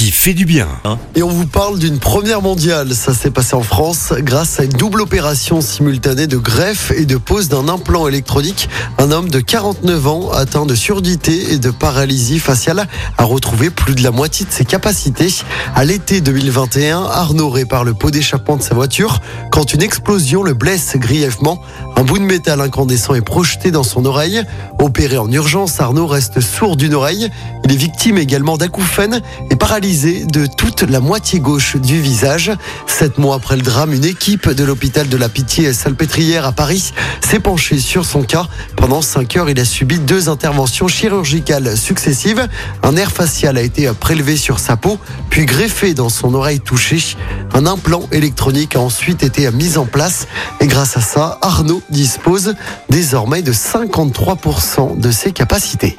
qui fait du bien. Et on vous parle d'une première mondiale. Ça s'est passé en France grâce à une double opération simultanée de greffe et de pose d'un implant électronique. Un homme de 49 ans atteint de surdité et de paralysie faciale a retrouvé plus de la moitié de ses capacités. À l'été 2021, Arnaud répare le pot d'échappement de sa voiture quand une explosion le blesse grièvement. Un bout de métal incandescent est projeté dans son oreille. Opéré en urgence, Arnaud reste sourd d'une oreille. Il est victime également d'acouphènes et de toute la moitié gauche du visage. Sept mois après le drame, une équipe de l'hôpital de la Pitié Salpêtrière à Paris s'est penchée sur son cas. Pendant cinq heures, il a subi deux interventions chirurgicales successives. Un nerf facial a été prélevé sur sa peau, puis greffé dans son oreille touchée. Un implant électronique a ensuite été mis en place et grâce à ça, Arnaud dispose désormais de 53% de ses capacités.